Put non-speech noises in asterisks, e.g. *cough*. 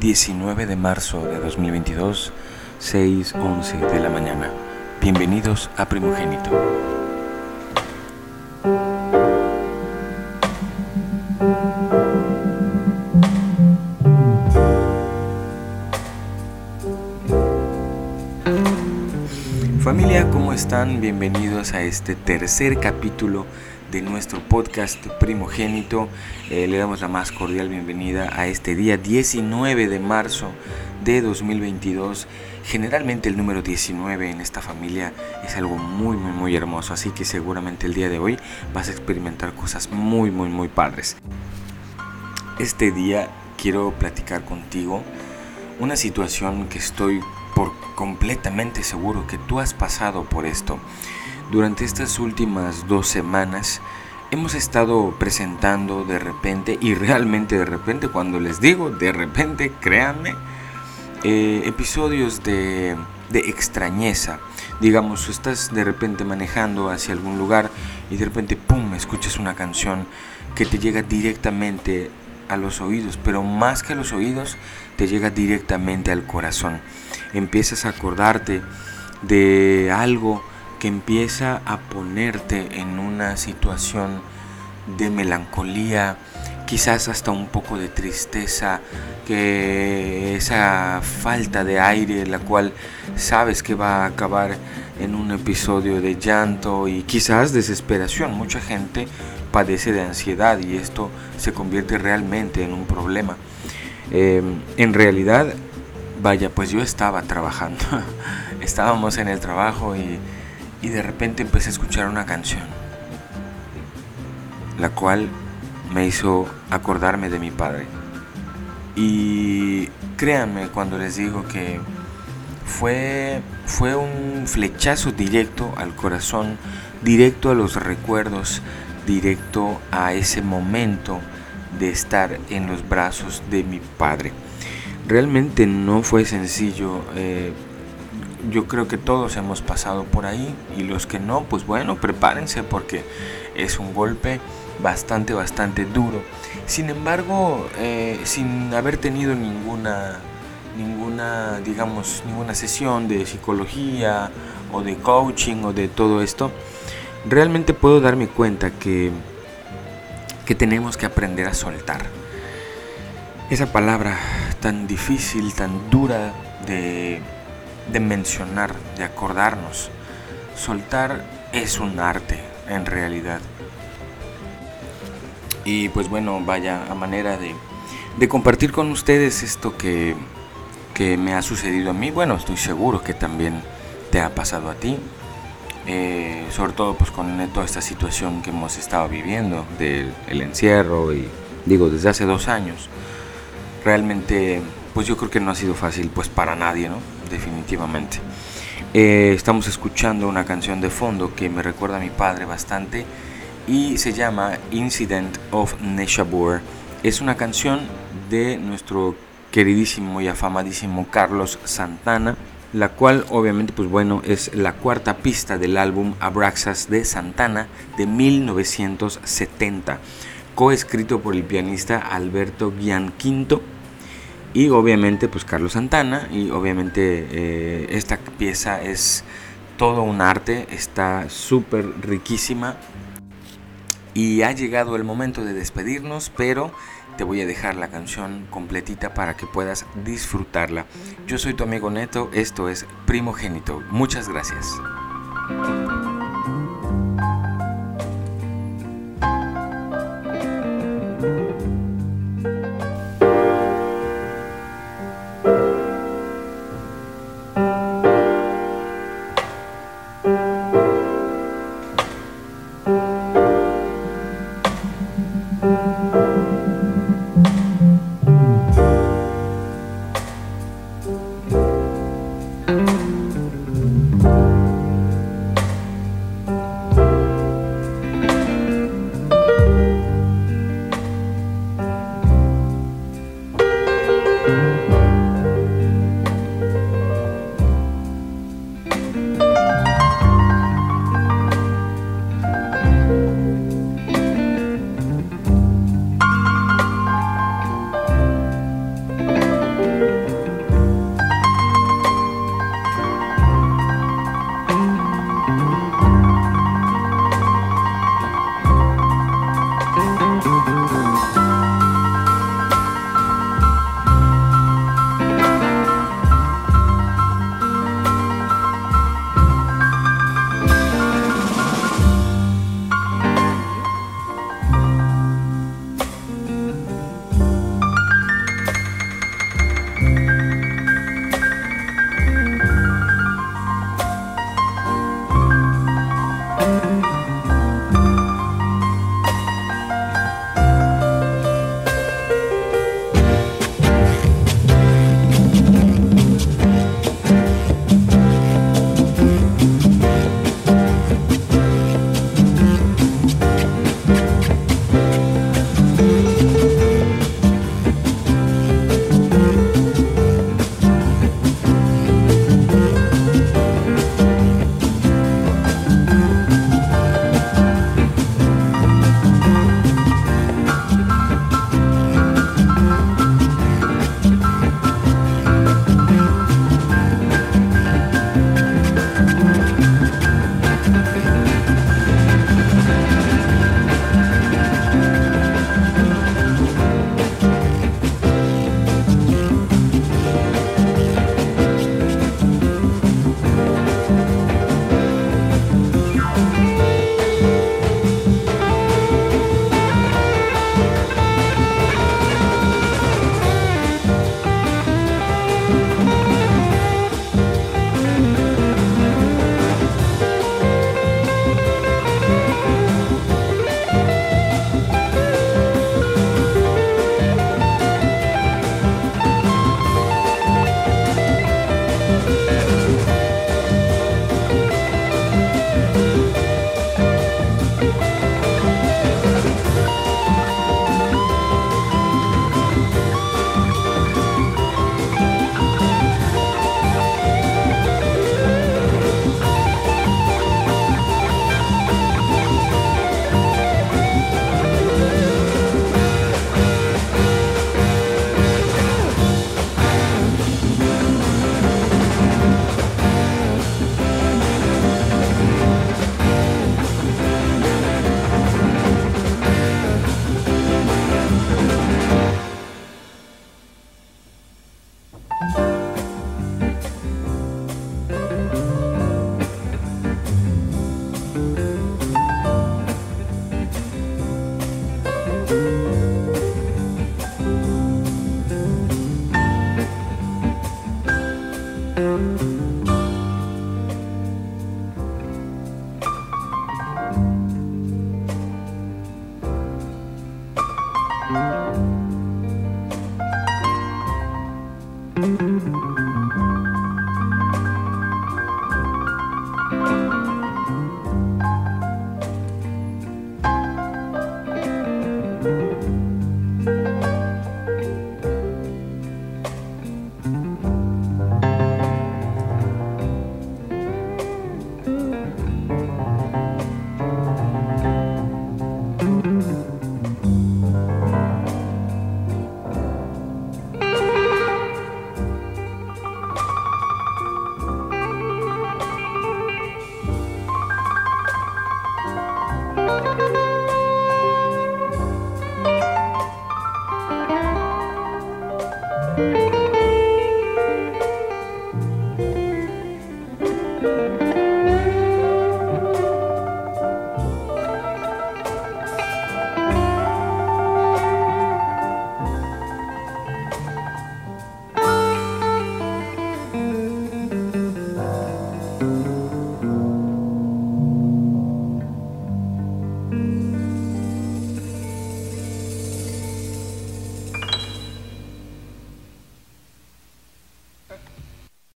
19 de marzo de 2022, 6.11 de la mañana. Bienvenidos a Primogénito. Familia, ¿cómo están? Bienvenidos a este tercer capítulo de nuestro podcast primogénito. Eh, le damos la más cordial bienvenida a este día 19 de marzo de 2022. Generalmente el número 19 en esta familia es algo muy muy muy hermoso, así que seguramente el día de hoy vas a experimentar cosas muy muy muy padres. Este día quiero platicar contigo una situación que estoy por completamente seguro que tú has pasado por esto. Durante estas últimas dos semanas hemos estado presentando de repente, y realmente de repente, cuando les digo de repente, créanme, eh, episodios de, de extrañeza. Digamos, estás de repente manejando hacia algún lugar y de repente, ¡pum!, escuchas una canción que te llega directamente a los oídos, pero más que a los oídos, te llega directamente al corazón. Empiezas a acordarte de algo que empieza a ponerte en una situación de melancolía, quizás hasta un poco de tristeza, que esa falta de aire, la cual sabes que va a acabar en un episodio de llanto y quizás desesperación. Mucha gente padece de ansiedad y esto se convierte realmente en un problema. Em, en realidad, vaya, pues yo estaba trabajando, *laughs* estábamos en el trabajo y y de repente empecé a escuchar una canción, la cual me hizo acordarme de mi padre. Y créanme cuando les digo que fue, fue un flechazo directo al corazón, directo a los recuerdos, directo a ese momento de estar en los brazos de mi padre. Realmente no fue sencillo. Eh, yo creo que todos hemos pasado por ahí y los que no, pues bueno, prepárense porque es un golpe bastante, bastante duro. Sin embargo, eh, sin haber tenido ninguna, ninguna, digamos, ninguna sesión de psicología o de coaching o de todo esto, realmente puedo darme cuenta que, que tenemos que aprender a soltar. Esa palabra tan difícil, tan dura de de mencionar, de acordarnos. Soltar es un arte en realidad. Y pues bueno, vaya a manera de, de compartir con ustedes esto que, que, me ha sucedido a mí. Bueno, estoy seguro que también te ha pasado a ti. Eh, sobre todo pues con toda esta situación que hemos estado viviendo del encierro y digo desde hace dos años. Realmente pues yo creo que no ha sido fácil pues para nadie, ¿no? definitivamente. Eh, estamos escuchando una canción de fondo que me recuerda a mi padre bastante y se llama Incident of Neshabur. Es una canción de nuestro queridísimo y afamadísimo Carlos Santana, la cual obviamente pues bueno es la cuarta pista del álbum Abraxas de Santana de 1970, coescrito por el pianista Alberto Gianquinto y obviamente pues Carlos Santana y obviamente eh, esta pieza es todo un arte, está súper riquísima y ha llegado el momento de despedirnos, pero te voy a dejar la canción completita para que puedas disfrutarla. Yo soy tu amigo Neto, esto es Primogénito, muchas gracias.